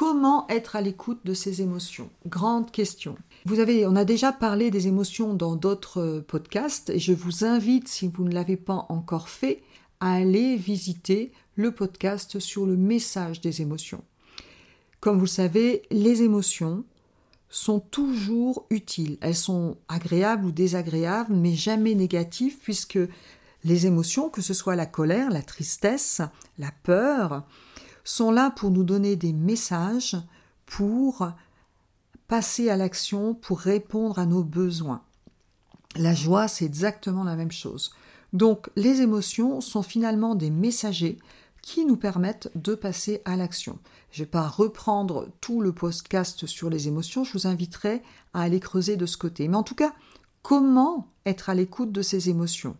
Comment être à l'écoute de ses émotions? Grande question. Vous avez, on a déjà parlé des émotions dans d'autres euh, podcasts et je vous invite, si vous ne l'avez pas encore fait, à aller visiter le podcast sur le message des émotions. Comme vous le savez, les émotions sont toujours utiles. Elles sont agréables ou désagréables, mais jamais négatives, puisque les émotions, que ce soit la colère, la tristesse, la peur, sont là pour nous donner des messages pour passer à l'action pour répondre à nos besoins. La joie, c'est exactement la même chose. Donc les émotions sont finalement des messagers qui nous permettent de passer à l'action. Je ne vais pas reprendre tout le podcast sur les émotions, je vous inviterai à aller creuser de ce côté. Mais en tout cas, comment être à l'écoute de ces émotions?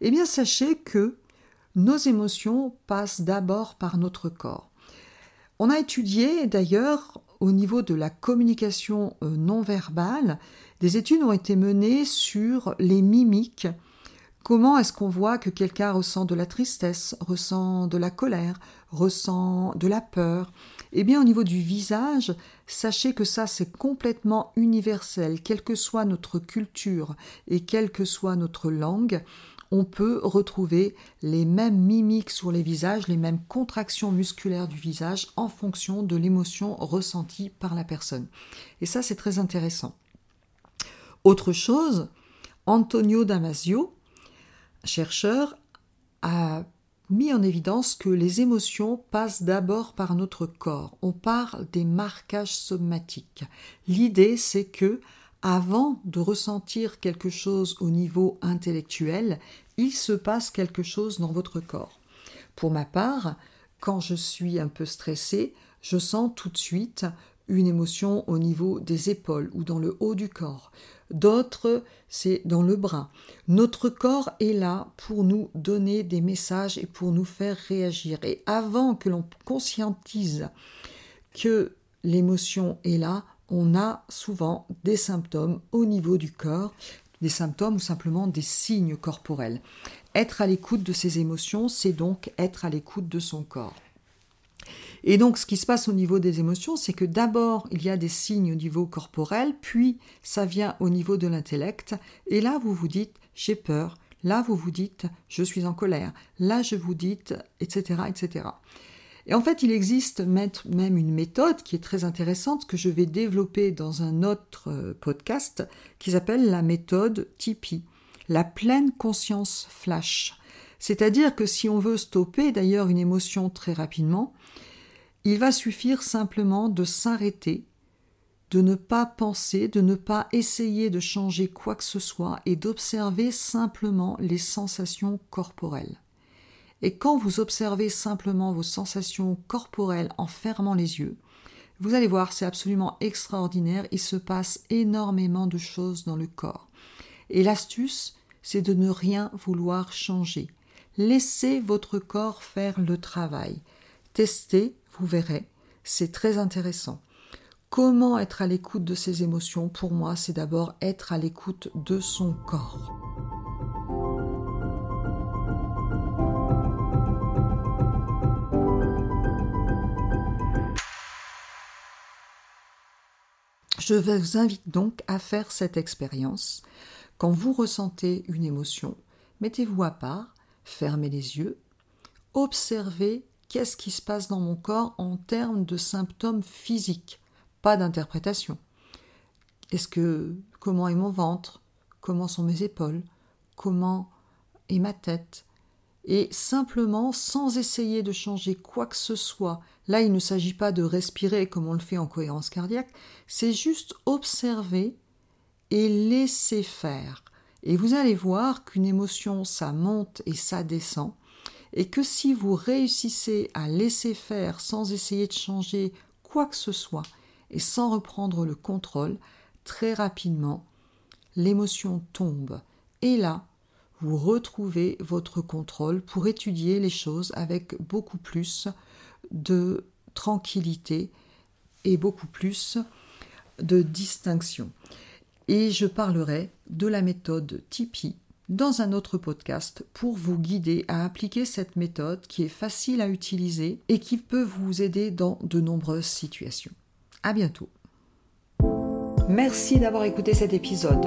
Eh bien, sachez que nos émotions passent d'abord par notre corps. On a étudié d'ailleurs au niveau de la communication euh, non verbale, des études ont été menées sur les mimiques. Comment est-ce qu'on voit que quelqu'un ressent de la tristesse, ressent de la colère, ressent de la peur? Eh bien, au niveau du visage, sachez que ça, c'est complètement universel, quelle que soit notre culture et quelle que soit notre langue on peut retrouver les mêmes mimiques sur les visages, les mêmes contractions musculaires du visage en fonction de l'émotion ressentie par la personne. Et ça, c'est très intéressant. Autre chose, Antonio Damasio, chercheur, a mis en évidence que les émotions passent d'abord par notre corps. On parle des marquages somatiques. L'idée, c'est que avant de ressentir quelque chose au niveau intellectuel, il se passe quelque chose dans votre corps. Pour ma part, quand je suis un peu stressée, je sens tout de suite une émotion au niveau des épaules ou dans le haut du corps. D'autres, c'est dans le bras. Notre corps est là pour nous donner des messages et pour nous faire réagir. Et avant que l'on conscientise que l'émotion est là, on a souvent des symptômes au niveau du corps, des symptômes ou simplement des signes corporels. Être à l'écoute de ses émotions, c'est donc être à l'écoute de son corps. Et donc, ce qui se passe au niveau des émotions, c'est que d'abord, il y a des signes au niveau corporel, puis ça vient au niveau de l'intellect, et là, vous vous dites, j'ai peur, là, vous vous dites, je suis en colère, là, je vous dites, etc., etc. Et en fait, il existe même une méthode qui est très intéressante que je vais développer dans un autre euh, podcast qui s'appelle la méthode Tipeee, la pleine conscience flash. C'est-à-dire que si on veut stopper d'ailleurs une émotion très rapidement, il va suffire simplement de s'arrêter, de ne pas penser, de ne pas essayer de changer quoi que ce soit et d'observer simplement les sensations corporelles. Et quand vous observez simplement vos sensations corporelles en fermant les yeux, vous allez voir, c'est absolument extraordinaire, il se passe énormément de choses dans le corps. Et l'astuce, c'est de ne rien vouloir changer. Laissez votre corps faire le travail. Testez, vous verrez, c'est très intéressant. Comment être à l'écoute de ses émotions? Pour moi, c'est d'abord être à l'écoute de son corps. Je vous invite donc à faire cette expérience. Quand vous ressentez une émotion, mettez-vous à part, fermez les yeux, observez qu'est-ce qui se passe dans mon corps en termes de symptômes physiques, pas d'interprétation. Est-ce que comment est mon ventre? Comment sont mes épaules? Comment est ma tête? Et simplement, sans essayer de changer quoi que ce soit, là il ne s'agit pas de respirer comme on le fait en cohérence cardiaque, c'est juste observer et laisser faire. Et vous allez voir qu'une émotion, ça monte et ça descend, et que si vous réussissez à laisser faire sans essayer de changer quoi que ce soit, et sans reprendre le contrôle, très rapidement, l'émotion tombe. Et là, vous retrouvez votre contrôle pour étudier les choses avec beaucoup plus de tranquillité et beaucoup plus de distinction. Et je parlerai de la méthode Tipeee dans un autre podcast pour vous guider à appliquer cette méthode qui est facile à utiliser et qui peut vous aider dans de nombreuses situations. À bientôt. Merci d'avoir écouté cet épisode.